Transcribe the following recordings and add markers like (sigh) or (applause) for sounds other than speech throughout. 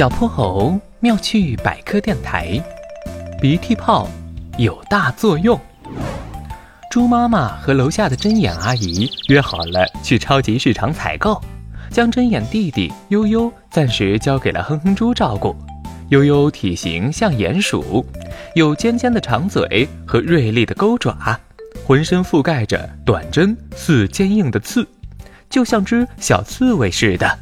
小泼猴妙趣百科电台，鼻涕泡有大作用。猪妈妈和楼下的针眼阿姨约好了去超级市场采购，将针眼弟弟悠悠暂时交给了哼哼猪照顾。悠悠体型像鼹鼠，有尖尖的长嘴和锐利的钩爪，浑身覆盖着短针似坚硬的刺，就像只小刺猬似的。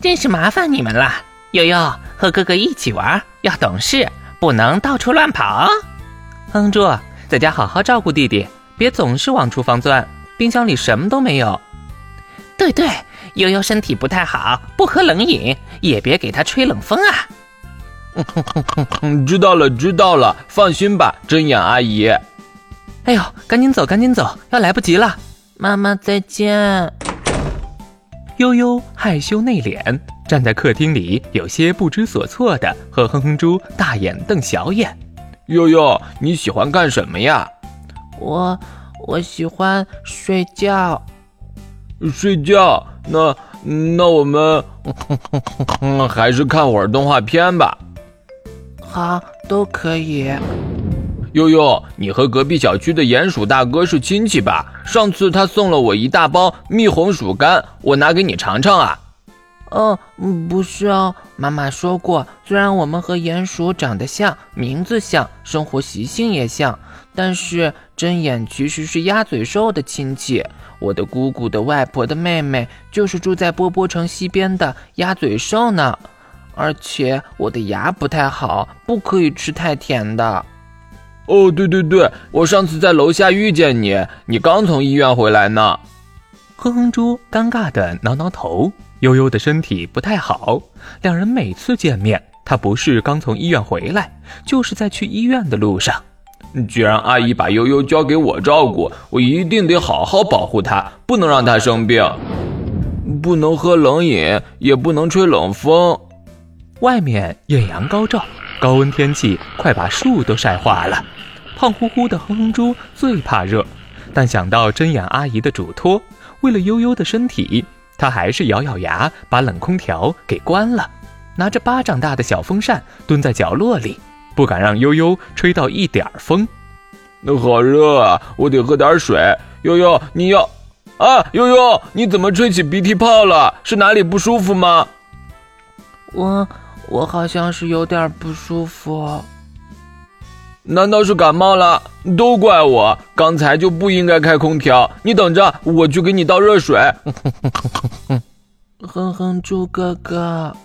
真是麻烦你们了，悠悠和哥哥一起玩，要懂事，不能到处乱跑。哼猪，在家好好照顾弟弟，别总是往厨房钻，冰箱里什么都没有。对对，悠悠身体不太好，不喝冷饮，也别给他吹冷风啊。知道了，知道了，放心吧，针眼阿姨。哎呦，赶紧走，赶紧走，要来不及了。妈妈再见。悠悠害羞内敛，站在客厅里，有些不知所措的和哼哼猪大眼瞪小眼。悠悠，你喜欢干什么呀？我我喜欢睡觉。睡觉？那那我们还是看会儿动画片吧。好，都可以。悠悠，你和隔壁小区的鼹鼠大哥是亲戚吧？上次他送了我一大包蜜红薯干，我拿给你尝尝啊。哦，不是哦，妈妈说过，虽然我们和鼹鼠长得像，名字像，生活习性也像，但是针眼其实是鸭嘴兽的亲戚。我的姑姑的外婆的妹妹就是住在波波城西边的鸭嘴兽呢。而且我的牙不太好，不可以吃太甜的。哦，对对对，我上次在楼下遇见你，你刚从医院回来呢。哼哼猪尴尬的挠挠头，悠悠的身体不太好。两人每次见面，他不是刚从医院回来，就是在去医院的路上。既然阿姨把悠悠交给我照顾，我一定得好好保护她，不能让她生病，不能喝冷饮，也不能吹冷风。外面艳阳高照，高温天气快把树都晒化了。胖乎乎的哼哼猪最怕热，但想到针眼阿姨的嘱托，为了悠悠的身体，他还是咬咬牙把冷空调给关了，拿着巴掌大的小风扇蹲在角落里，不敢让悠悠吹到一点儿风。那好热啊，我得喝点水。悠悠，你要啊？悠悠，你怎么吹起鼻涕泡了？是哪里不舒服吗？我。我好像是有点不舒服，难道是感冒了？都怪我，刚才就不应该开空调。你等着，我去给你倒热水。(laughs) 哼哼猪哥哥，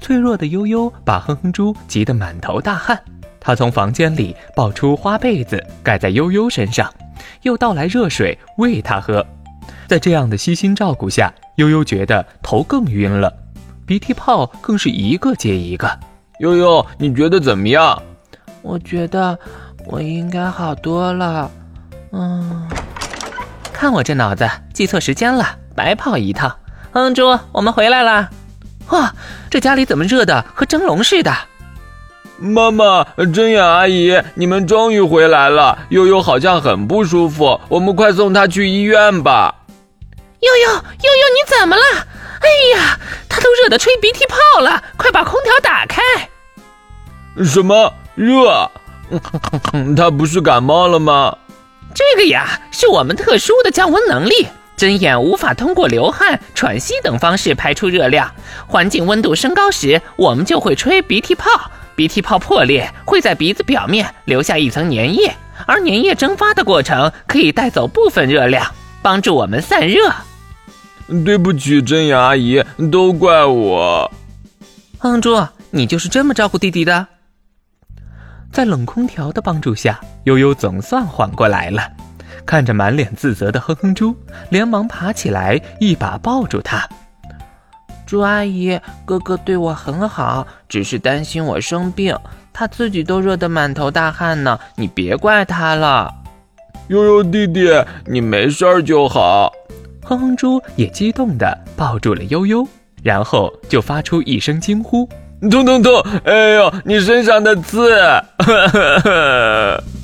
脆弱的悠悠把哼哼猪急得满头大汗。他从房间里抱出花被子盖在悠悠身上，又倒来热水喂他喝。在这样的悉心照顾下，悠悠觉得头更晕了。鼻涕泡更是一个接一个，悠悠，你觉得怎么样？我觉得我应该好多了。嗯，看我这脑子，记错时间了，白跑一趟。哼猪，我们回来了。哇，这家里怎么热的和蒸笼似的？妈妈，真眼阿姨，你们终于回来了。悠悠好像很不舒服，我们快送她去医院吧。悠悠，悠悠，你怎么了？哎呀，她都热得吹鼻涕泡了，快把空调打开！什么热？(laughs) 他不是感冒了吗？这个呀，是我们特殊的降温能力，针眼无法通过流汗、喘息等方式排出热量。环境温度升高时，我们就会吹鼻涕泡，鼻涕泡破裂会在鼻子表面留下一层粘液，而粘液蒸发的过程可以带走部分热量，帮助我们散热。对不起，针眼阿姨，都怪我。哼猪，你就是这么照顾弟弟的？在冷空调的帮助下，悠悠总算缓过来了。看着满脸自责的哼哼猪，连忙爬起来，一把抱住他。猪阿姨，哥哥对我很好，只是担心我生病，他自己都热得满头大汗呢，你别怪他了。悠悠弟弟，你没事儿就好。哼哼猪也激动地抱住了悠悠，然后就发出一声惊呼：“痛痛痛！哎呦，你身上的刺！” (laughs)